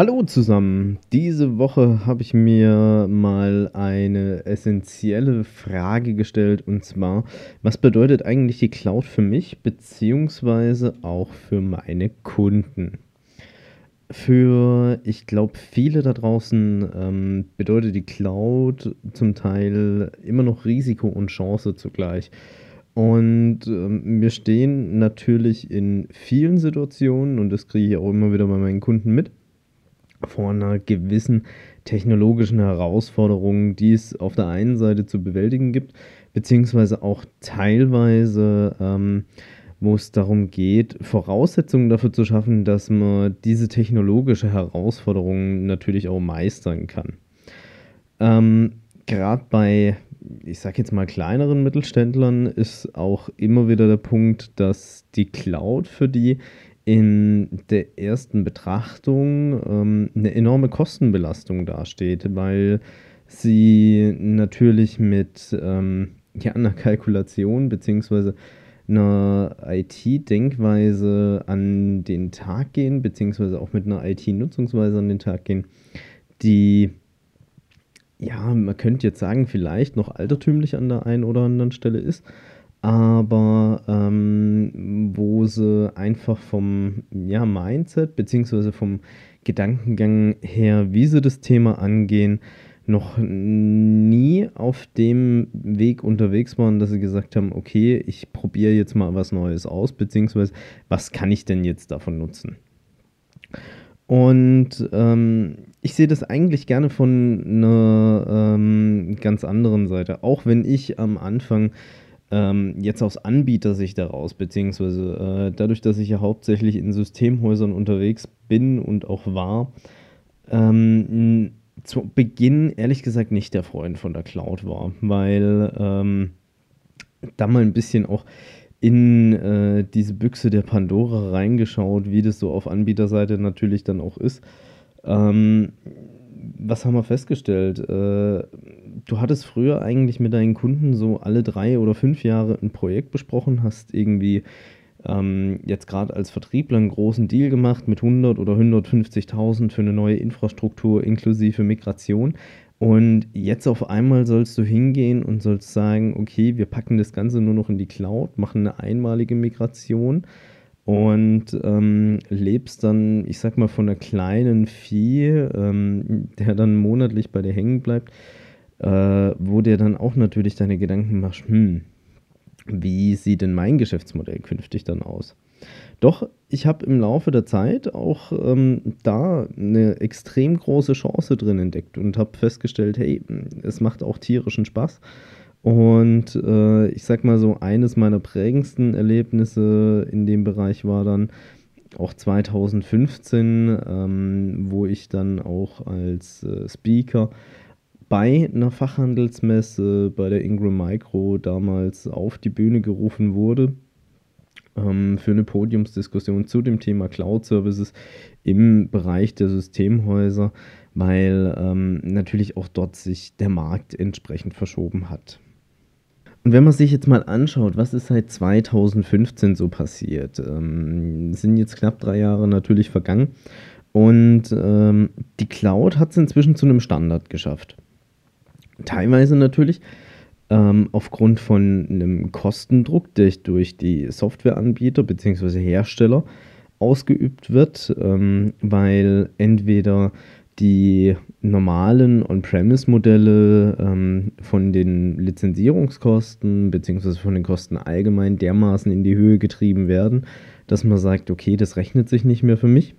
Hallo zusammen. Diese Woche habe ich mir mal eine essentielle Frage gestellt und zwar, was bedeutet eigentlich die Cloud für mich beziehungsweise auch für meine Kunden? Für, ich glaube, viele da draußen ähm, bedeutet die Cloud zum Teil immer noch Risiko und Chance zugleich. Und ähm, wir stehen natürlich in vielen Situationen, und das kriege ich auch immer wieder bei meinen Kunden mit, vor einer gewissen technologischen Herausforderung, die es auf der einen Seite zu bewältigen gibt, beziehungsweise auch teilweise, ähm, wo es darum geht, Voraussetzungen dafür zu schaffen, dass man diese technologische Herausforderung natürlich auch meistern kann. Ähm, Gerade bei, ich sage jetzt mal, kleineren Mittelständlern ist auch immer wieder der Punkt, dass die Cloud für die in der ersten Betrachtung ähm, eine enorme Kostenbelastung dasteht, weil sie natürlich mit ähm, ja, einer Kalkulation bzw. einer IT-Denkweise an den Tag gehen, beziehungsweise auch mit einer IT-Nutzungsweise an den Tag gehen, die ja, man könnte jetzt sagen, vielleicht noch altertümlich an der einen oder anderen Stelle ist, aber ähm, sie einfach vom ja, Mindset beziehungsweise vom Gedankengang her, wie sie das Thema angehen, noch nie auf dem Weg unterwegs waren, dass sie gesagt haben, okay, ich probiere jetzt mal was Neues aus, beziehungsweise was kann ich denn jetzt davon nutzen? Und ähm, ich sehe das eigentlich gerne von einer ähm, ganz anderen Seite, auch wenn ich am Anfang ähm, jetzt aus Anbietersicht daraus, beziehungsweise äh, dadurch, dass ich ja hauptsächlich in Systemhäusern unterwegs bin und auch war, ähm, zu Beginn ehrlich gesagt nicht der Freund von der Cloud war, weil ähm, da mal ein bisschen auch in äh, diese Büchse der Pandora reingeschaut, wie das so auf Anbieterseite natürlich dann auch ist. Ähm, was haben wir festgestellt? Äh, du hattest früher eigentlich mit deinen Kunden so alle drei oder fünf Jahre ein Projekt besprochen, hast irgendwie ähm, jetzt gerade als Vertriebler einen großen Deal gemacht mit 100 oder 150.000 für eine neue Infrastruktur inklusive Migration. Und jetzt auf einmal sollst du hingehen und sollst sagen, okay, wir packen das Ganze nur noch in die Cloud, machen eine einmalige Migration und ähm, lebst dann, ich sag mal, von einer kleinen Vieh, ähm, der dann monatlich bei dir hängen bleibt, äh, wo dir dann auch natürlich deine Gedanken machst, hm, wie sieht denn mein Geschäftsmodell künftig dann aus? Doch ich habe im Laufe der Zeit auch ähm, da eine extrem große Chance drin entdeckt und habe festgestellt, hey, es macht auch tierischen Spaß. Und äh, ich sag mal so, eines meiner prägendsten Erlebnisse in dem Bereich war dann auch 2015, ähm, wo ich dann auch als äh, Speaker bei einer Fachhandelsmesse bei der Ingram Micro damals auf die Bühne gerufen wurde ähm, für eine Podiumsdiskussion zu dem Thema Cloud Services im Bereich der Systemhäuser, weil ähm, natürlich auch dort sich der Markt entsprechend verschoben hat. Und wenn man sich jetzt mal anschaut, was ist seit 2015 so passiert, ähm, sind jetzt knapp drei Jahre natürlich vergangen und ähm, die Cloud hat es inzwischen zu einem Standard geschafft. Teilweise natürlich ähm, aufgrund von einem Kostendruck, der durch die Softwareanbieter bzw. Hersteller ausgeübt wird, ähm, weil entweder die normalen On-Premise-Modelle ähm, von den Lizenzierungskosten bzw. von den Kosten allgemein dermaßen in die Höhe getrieben werden, dass man sagt, okay, das rechnet sich nicht mehr für mich.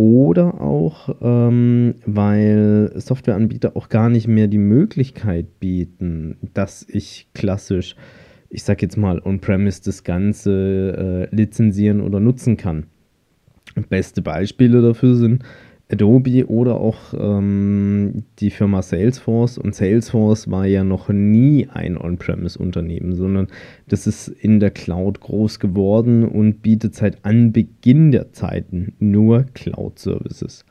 Oder auch, ähm, weil Softwareanbieter auch gar nicht mehr die Möglichkeit bieten, dass ich klassisch, ich sag jetzt mal, on-premise das Ganze äh, lizenzieren oder nutzen kann. Beste Beispiele dafür sind Adobe oder auch ähm, die Firma Salesforce. Und Salesforce war ja noch nie ein On-Premise-Unternehmen, sondern das ist in der Cloud groß geworden und bietet seit Anbeginn der Zeiten nur Cloud-Services.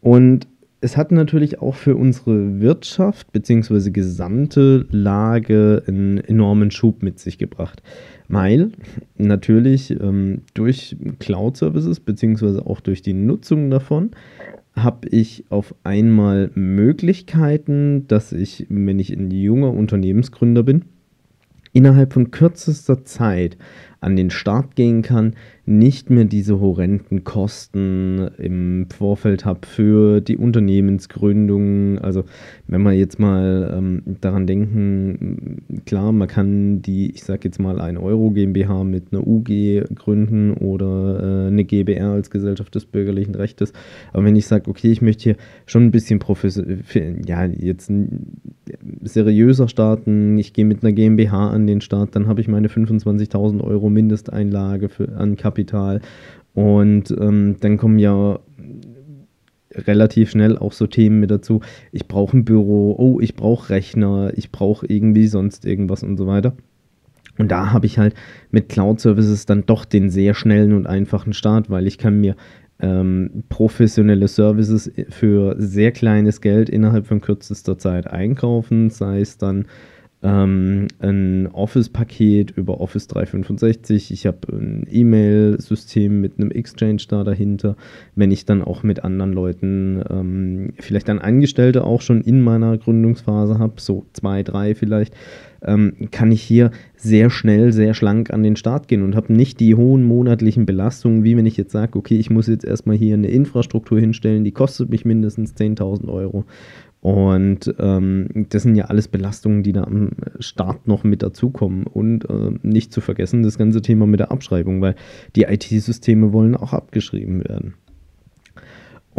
Und es hat natürlich auch für unsere Wirtschaft bzw. gesamte Lage einen enormen Schub mit sich gebracht. Weil natürlich ähm, durch Cloud-Services bzw. auch durch die Nutzung davon habe ich auf einmal Möglichkeiten, dass ich, wenn ich ein junger Unternehmensgründer bin, innerhalb von kürzester Zeit an den Start gehen kann, nicht mehr diese horrenden Kosten im Vorfeld habe für die Unternehmensgründung. Also wenn wir jetzt mal ähm, daran denken, klar, man kann die, ich sage jetzt mal, ein Euro GmbH mit einer UG gründen oder äh, eine GBR als Gesellschaft des bürgerlichen Rechtes. Aber wenn ich sage, okay, ich möchte hier schon ein bisschen professionell, ja, jetzt seriöser starten, ich gehe mit einer GmbH an den Start, dann habe ich meine 25.000 Euro Mindesteinlage für, an Kapital. Und ähm, dann kommen ja relativ schnell auch so Themen mit dazu. Ich brauche ein Büro, oh, ich brauche Rechner, ich brauche irgendwie sonst irgendwas und so weiter. Und da habe ich halt mit Cloud Services dann doch den sehr schnellen und einfachen Start, weil ich kann mir ähm, professionelle Services für sehr kleines Geld innerhalb von kürzester Zeit einkaufen, sei es dann ähm, ein Office-Paket über Office 365. Ich habe ein E-Mail-System mit einem Exchange da dahinter. Wenn ich dann auch mit anderen Leuten, ähm, vielleicht dann Angestellte auch schon in meiner Gründungsphase habe, so zwei, drei vielleicht, ähm, kann ich hier sehr schnell, sehr schlank an den Start gehen und habe nicht die hohen monatlichen Belastungen, wie wenn ich jetzt sage, okay, ich muss jetzt erstmal hier eine Infrastruktur hinstellen, die kostet mich mindestens 10.000 Euro und ähm, das sind ja alles Belastungen, die da am Start noch mit dazukommen. Und äh, nicht zu vergessen das ganze Thema mit der Abschreibung, weil die IT-Systeme wollen auch abgeschrieben werden.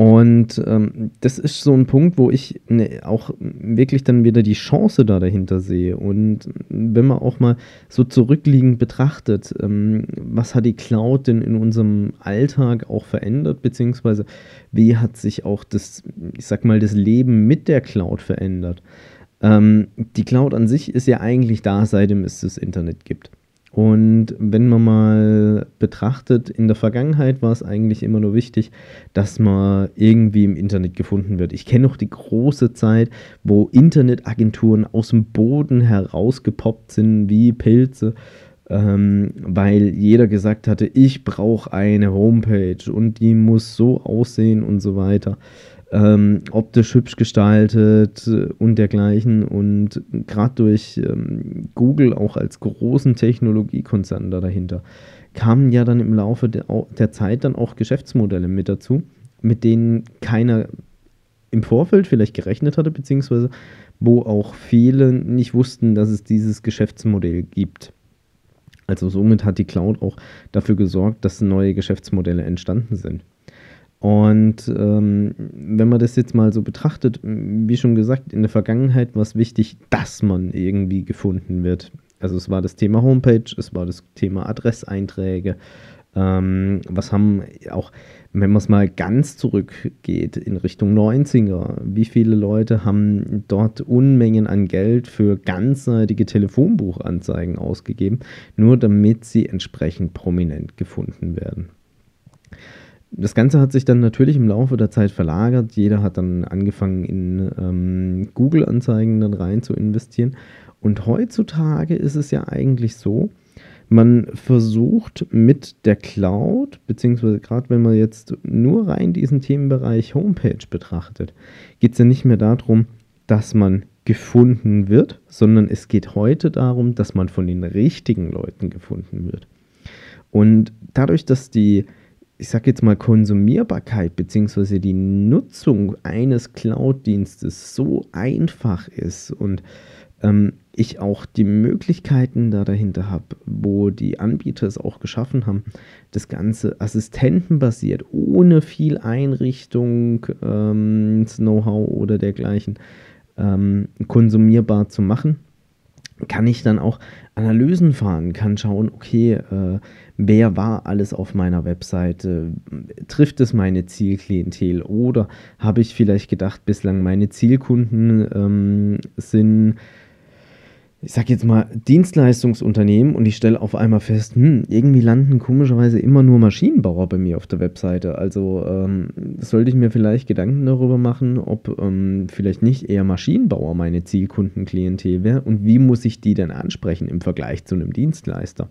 Und ähm, das ist so ein Punkt, wo ich ne, auch wirklich dann wieder die Chance da dahinter sehe. Und wenn man auch mal so zurückliegend betrachtet, ähm, was hat die Cloud denn in unserem Alltag auch verändert, beziehungsweise wie hat sich auch das, ich sag mal, das Leben mit der Cloud verändert? Ähm, die Cloud an sich ist ja eigentlich da, seitdem es das Internet gibt. Und wenn man mal betrachtet, in der Vergangenheit war es eigentlich immer nur wichtig, dass man irgendwie im Internet gefunden wird. Ich kenne noch die große Zeit, wo Internetagenturen aus dem Boden herausgepoppt sind wie Pilze, ähm, weil jeder gesagt hatte, ich brauche eine Homepage und die muss so aussehen und so weiter ähm, optisch hübsch gestaltet und dergleichen. Und gerade durch ähm, Google auch als großen Technologiekonzern da dahinter kamen ja dann im Laufe der, der Zeit dann auch Geschäftsmodelle mit dazu, mit denen keiner im Vorfeld vielleicht gerechnet hatte, beziehungsweise wo auch viele nicht wussten, dass es dieses Geschäftsmodell gibt. Also somit hat die Cloud auch dafür gesorgt, dass neue Geschäftsmodelle entstanden sind. Und ähm, wenn man das jetzt mal so betrachtet, wie schon gesagt, in der Vergangenheit war es wichtig, dass man irgendwie gefunden wird. Also es war das Thema Homepage, es war das Thema Adresseinträge. Ähm, was haben auch, wenn man es mal ganz zurückgeht in Richtung 90er, wie viele Leute haben dort Unmengen an Geld für ganzseitige Telefonbuchanzeigen ausgegeben, nur damit sie entsprechend prominent gefunden werden das Ganze hat sich dann natürlich im Laufe der Zeit verlagert. Jeder hat dann angefangen, in ähm, Google-Anzeigen dann rein zu investieren. Und heutzutage ist es ja eigentlich so, man versucht mit der Cloud, beziehungsweise gerade wenn man jetzt nur rein diesen Themenbereich Homepage betrachtet, geht es ja nicht mehr darum, dass man gefunden wird, sondern es geht heute darum, dass man von den richtigen Leuten gefunden wird. Und dadurch, dass die ich sage jetzt mal, Konsumierbarkeit bzw. die Nutzung eines Cloud-Dienstes so einfach ist und ähm, ich auch die Möglichkeiten da dahinter habe, wo die Anbieter es auch geschaffen haben, das Ganze assistentenbasiert, ohne viel Einrichtung, ähm, Know-how oder dergleichen ähm, konsumierbar zu machen, kann ich dann auch Analysen fahren, kann schauen, okay, äh, wer war alles auf meiner Webseite, trifft es meine Zielklientel? Oder habe ich vielleicht gedacht, bislang meine Zielkunden ähm, sind ich sag jetzt mal, Dienstleistungsunternehmen und ich stelle auf einmal fest, hm, irgendwie landen komischerweise immer nur Maschinenbauer bei mir auf der Webseite. Also ähm, sollte ich mir vielleicht Gedanken darüber machen, ob ähm, vielleicht nicht eher Maschinenbauer meine Zielkundenklientel wäre und wie muss ich die denn ansprechen im Vergleich zu einem Dienstleister.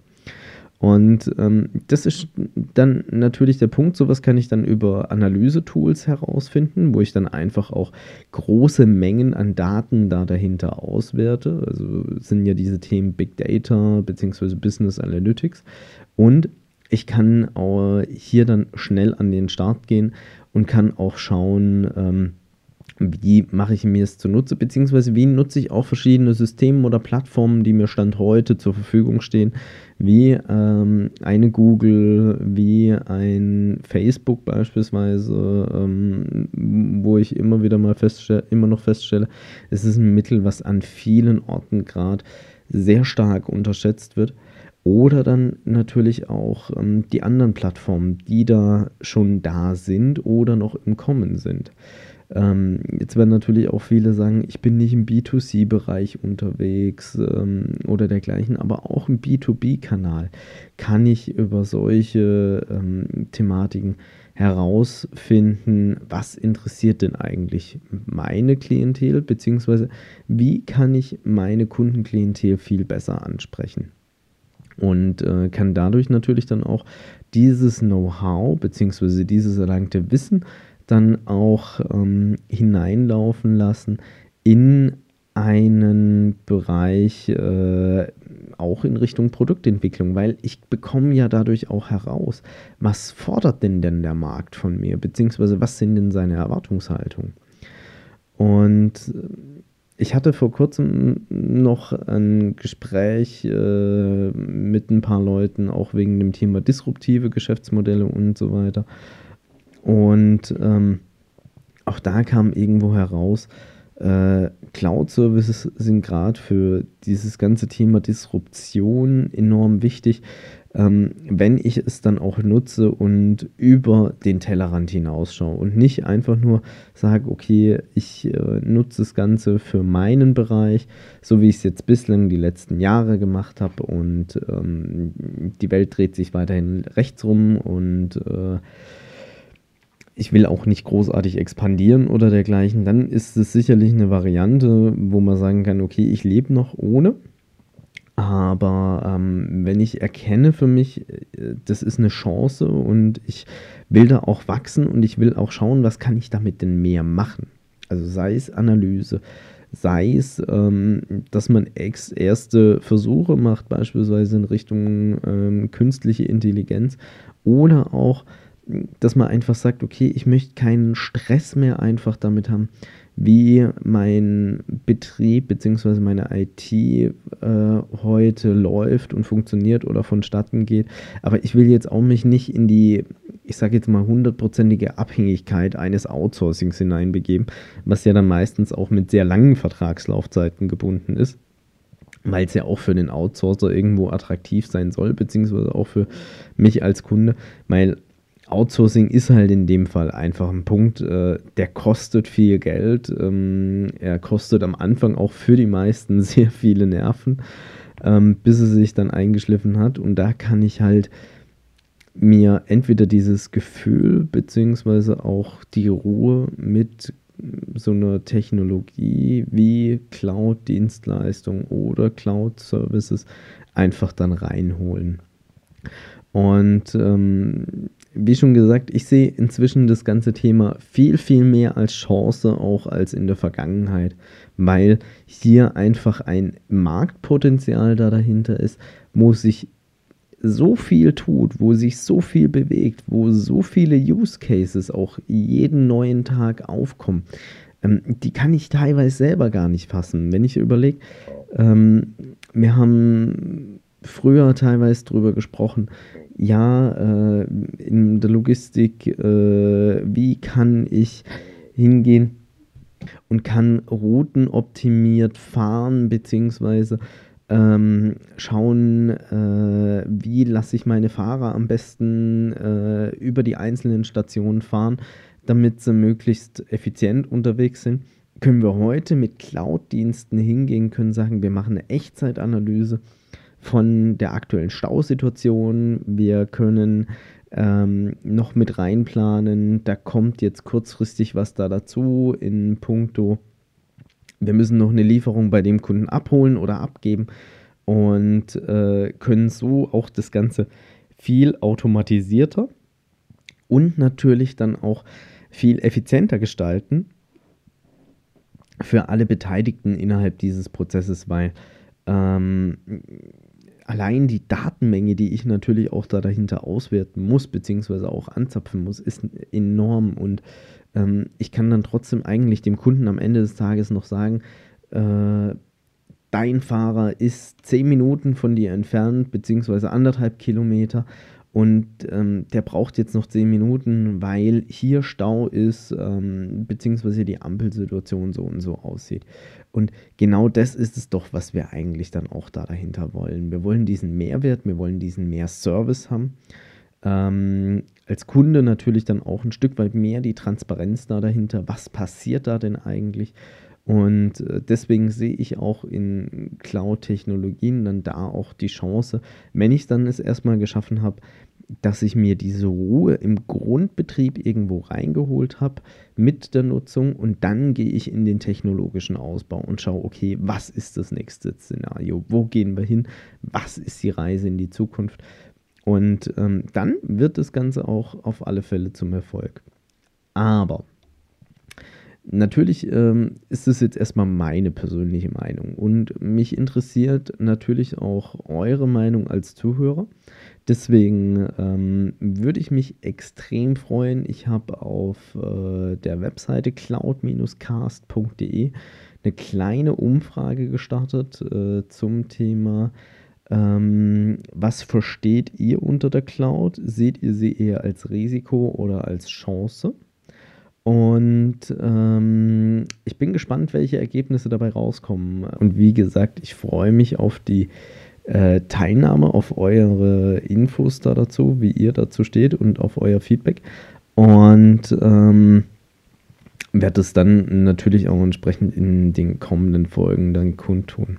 Und ähm, das ist dann natürlich der Punkt, sowas kann ich dann über Analyse-Tools herausfinden, wo ich dann einfach auch große Mengen an Daten da dahinter auswerte. Also sind ja diese Themen Big Data bzw. Business Analytics. Und ich kann auch hier dann schnell an den Start gehen und kann auch schauen, ähm, wie mache ich mir es zunutze, beziehungsweise wie nutze ich auch verschiedene Systeme oder Plattformen, die mir Stand heute zur Verfügung stehen, wie ähm, eine Google, wie ein Facebook beispielsweise, ähm, wo ich immer wieder mal feststelle, immer noch feststelle, es ist ein Mittel, was an vielen Orten gerade sehr stark unterschätzt wird. Oder dann natürlich auch ähm, die anderen Plattformen, die da schon da sind oder noch im Kommen sind. Ähm, jetzt werden natürlich auch viele sagen, ich bin nicht im B2C-Bereich unterwegs ähm, oder dergleichen, aber auch im B2B-Kanal kann ich über solche ähm, Thematiken herausfinden, was interessiert denn eigentlich meine Klientel, beziehungsweise wie kann ich meine Kundenklientel viel besser ansprechen. Und äh, kann dadurch natürlich dann auch dieses Know-how, beziehungsweise dieses erlangte Wissen dann auch ähm, hineinlaufen lassen in einen Bereich äh, auch in Richtung Produktentwicklung, weil ich bekomme ja dadurch auch heraus, was fordert denn denn der Markt von mir, beziehungsweise was sind denn seine Erwartungshaltungen. Und ich hatte vor kurzem noch ein Gespräch äh, mit ein paar Leuten, auch wegen dem Thema disruptive Geschäftsmodelle und so weiter. Und ähm, auch da kam irgendwo heraus, äh, Cloud-Services sind gerade für dieses ganze Thema Disruption enorm wichtig, ähm, wenn ich es dann auch nutze und über den Tellerrand hinausschaue und nicht einfach nur sage, okay, ich äh, nutze das Ganze für meinen Bereich, so wie ich es jetzt bislang die letzten Jahre gemacht habe und ähm, die Welt dreht sich weiterhin rechts rum und äh, ich will auch nicht großartig expandieren oder dergleichen, dann ist es sicherlich eine Variante, wo man sagen kann, okay, ich lebe noch ohne. Aber ähm, wenn ich erkenne für mich, äh, das ist eine Chance und ich will da auch wachsen und ich will auch schauen, was kann ich damit denn mehr machen. Also sei es Analyse, sei es, ähm, dass man erste Versuche macht, beispielsweise in Richtung ähm, künstliche Intelligenz oder auch dass man einfach sagt, okay, ich möchte keinen Stress mehr einfach damit haben, wie mein Betrieb bzw. meine IT äh, heute läuft und funktioniert oder vonstatten geht. Aber ich will jetzt auch mich nicht in die, ich sage jetzt mal, hundertprozentige Abhängigkeit eines Outsourcings hineinbegeben, was ja dann meistens auch mit sehr langen Vertragslaufzeiten gebunden ist weil es ja auch für den Outsourcer irgendwo attraktiv sein soll, beziehungsweise auch für mich als Kunde, weil Outsourcing ist halt in dem Fall einfach ein Punkt, äh, der kostet viel Geld. Ähm, er kostet am Anfang auch für die meisten sehr viele Nerven, ähm, bis es sich dann eingeschliffen hat. Und da kann ich halt mir entweder dieses Gefühl beziehungsweise auch die Ruhe mit so einer Technologie wie Cloud-Dienstleistung oder Cloud-Services einfach dann reinholen. Und ähm, wie schon gesagt, ich sehe inzwischen das ganze Thema viel, viel mehr als Chance auch als in der Vergangenheit, weil hier einfach ein Marktpotenzial da dahinter ist, wo sich so viel tut, wo sich so viel bewegt, wo so viele Use Cases auch jeden neuen Tag aufkommen. Ähm, die kann ich teilweise selber gar nicht fassen. Wenn ich überlege, ähm, wir haben früher teilweise drüber gesprochen, ja, äh, in der Logistik, äh, wie kann ich hingehen und kann Routen optimiert fahren, beziehungsweise ähm, schauen, äh, wie lasse ich meine Fahrer am besten äh, über die einzelnen Stationen fahren, damit sie möglichst effizient unterwegs sind. Können wir heute mit Cloud-Diensten hingehen, können sagen, wir machen eine Echtzeitanalyse von der aktuellen Stausituation. Wir können ähm, noch mit reinplanen, da kommt jetzt kurzfristig was da dazu in puncto wir müssen noch eine Lieferung bei dem Kunden abholen oder abgeben und äh, können so auch das Ganze viel automatisierter und natürlich dann auch viel effizienter gestalten für alle Beteiligten innerhalb dieses Prozesses, weil ähm, allein die Datenmenge, die ich natürlich auch da dahinter auswerten muss, beziehungsweise auch anzapfen muss, ist enorm. Und ähm, ich kann dann trotzdem eigentlich dem Kunden am Ende des Tages noch sagen, äh, dein Fahrer ist zehn Minuten von dir entfernt, beziehungsweise anderthalb Kilometer und ähm, der braucht jetzt noch zehn Minuten, weil hier Stau ist, ähm, beziehungsweise die Ampelsituation so und so aussieht. Und genau das ist es doch, was wir eigentlich dann auch da dahinter wollen. Wir wollen diesen Mehrwert, wir wollen diesen mehr Service haben. Ähm, als Kunde natürlich dann auch ein Stück weit mehr die Transparenz da dahinter. Was passiert da denn eigentlich? Und äh, deswegen sehe ich auch in Cloud-Technologien dann da auch die Chance, wenn ich dann es erstmal geschaffen habe, dass ich mir diese Ruhe im Grundbetrieb irgendwo reingeholt habe mit der Nutzung und dann gehe ich in den technologischen Ausbau und schaue, okay, was ist das nächste Szenario? Wo gehen wir hin? Was ist die Reise in die Zukunft? Und ähm, dann wird das Ganze auch auf alle Fälle zum Erfolg. Aber natürlich ähm, ist es jetzt erstmal meine persönliche Meinung und mich interessiert natürlich auch eure Meinung als Zuhörer. Deswegen ähm, würde ich mich extrem freuen. Ich habe auf äh, der Webseite cloud-cast.de eine kleine Umfrage gestartet äh, zum Thema ähm, was versteht ihr unter der Cloud? Seht ihr sie eher als Risiko oder als Chance? Und ähm, ich bin gespannt, welche Ergebnisse dabei rauskommen. Und wie gesagt, ich freue mich auf die äh, Teilnahme, auf eure Infos da dazu, wie ihr dazu steht und auf euer Feedback. Und ähm, werde es dann natürlich auch entsprechend in den kommenden Folgen dann kundtun.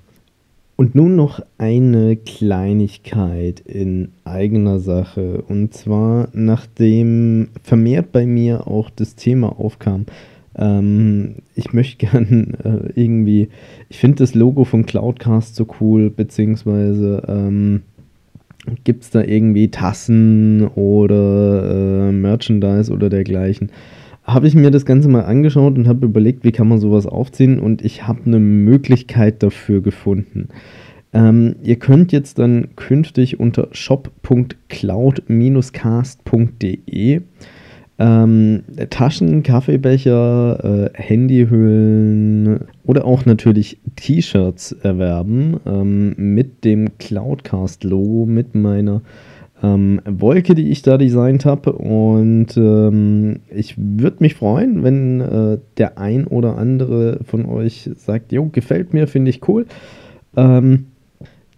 Und nun noch eine Kleinigkeit in eigener Sache. Und zwar, nachdem vermehrt bei mir auch das Thema aufkam, ähm, ich möchte gern äh, irgendwie, ich finde das Logo von Cloudcast so cool, beziehungsweise ähm, gibt es da irgendwie Tassen oder äh, Merchandise oder dergleichen habe ich mir das Ganze mal angeschaut und habe überlegt, wie kann man sowas aufziehen und ich habe eine Möglichkeit dafür gefunden. Ähm, ihr könnt jetzt dann künftig unter shop.cloud-cast.de ähm, Taschen, Kaffeebecher, äh, Handyhüllen oder auch natürlich T-Shirts erwerben ähm, mit dem Cloudcast-Logo, mit meiner ähm, Wolke, die ich da designt habe. Und ähm, ich würde mich freuen, wenn äh, der ein oder andere von euch sagt, jo, gefällt mir, finde ich cool. Ähm,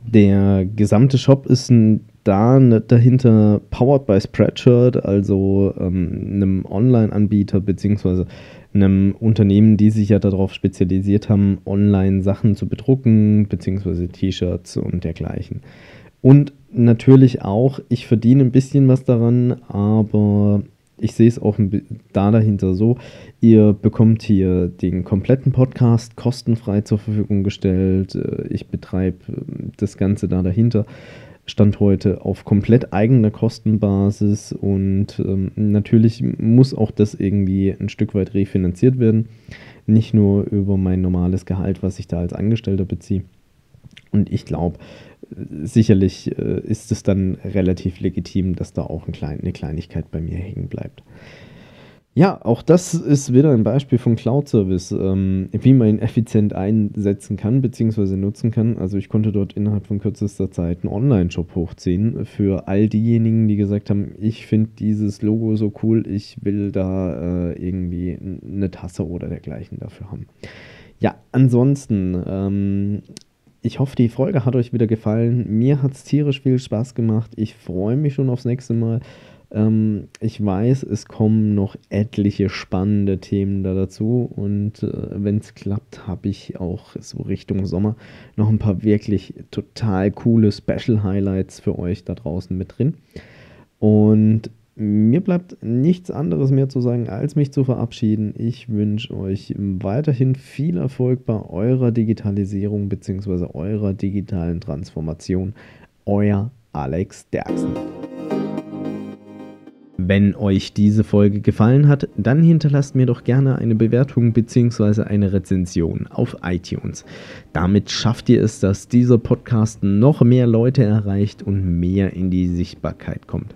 der gesamte Shop ist ein, da ne, dahinter powered by Spreadshirt, also ähm, einem Online-Anbieter beziehungsweise einem Unternehmen, die sich ja darauf spezialisiert haben, online Sachen zu bedrucken, beziehungsweise T-Shirts und dergleichen. Und natürlich auch, ich verdiene ein bisschen was daran, aber ich sehe es auch da dahinter so, ihr bekommt hier den kompletten Podcast kostenfrei zur Verfügung gestellt. Äh, ich betreibe ähm, das Ganze da dahinter. Stand heute auf komplett eigener Kostenbasis und ähm, natürlich muss auch das irgendwie ein Stück weit refinanziert werden. Nicht nur über mein normales Gehalt, was ich da als Angestellter beziehe. Und ich glaube, sicherlich äh, ist es dann relativ legitim, dass da auch eine Kleinigkeit bei mir hängen bleibt. Ja, auch das ist wieder ein Beispiel von Cloud Service, ähm, wie man ihn effizient einsetzen kann bzw. nutzen kann. Also ich konnte dort innerhalb von kürzester Zeit einen Online-Shop hochziehen für all diejenigen, die gesagt haben, ich finde dieses Logo so cool, ich will da äh, irgendwie eine Tasse oder dergleichen dafür haben. Ja, ansonsten ähm, ich hoffe, die Folge hat euch wieder gefallen. Mir hat es tierisch viel Spaß gemacht. Ich freue mich schon aufs nächste Mal. Ähm, ich weiß, es kommen noch etliche spannende Themen da dazu. Und äh, wenn es klappt, habe ich auch so Richtung Sommer noch ein paar wirklich total coole Special Highlights für euch da draußen mit drin. Und mir bleibt nichts anderes mehr zu sagen, als mich zu verabschieden. Ich wünsche euch weiterhin viel Erfolg bei eurer Digitalisierung bzw. eurer digitalen Transformation. Euer Alex Derksen. Wenn euch diese Folge gefallen hat, dann hinterlasst mir doch gerne eine Bewertung bzw. eine Rezension auf iTunes. Damit schafft ihr es, dass dieser Podcast noch mehr Leute erreicht und mehr in die Sichtbarkeit kommt.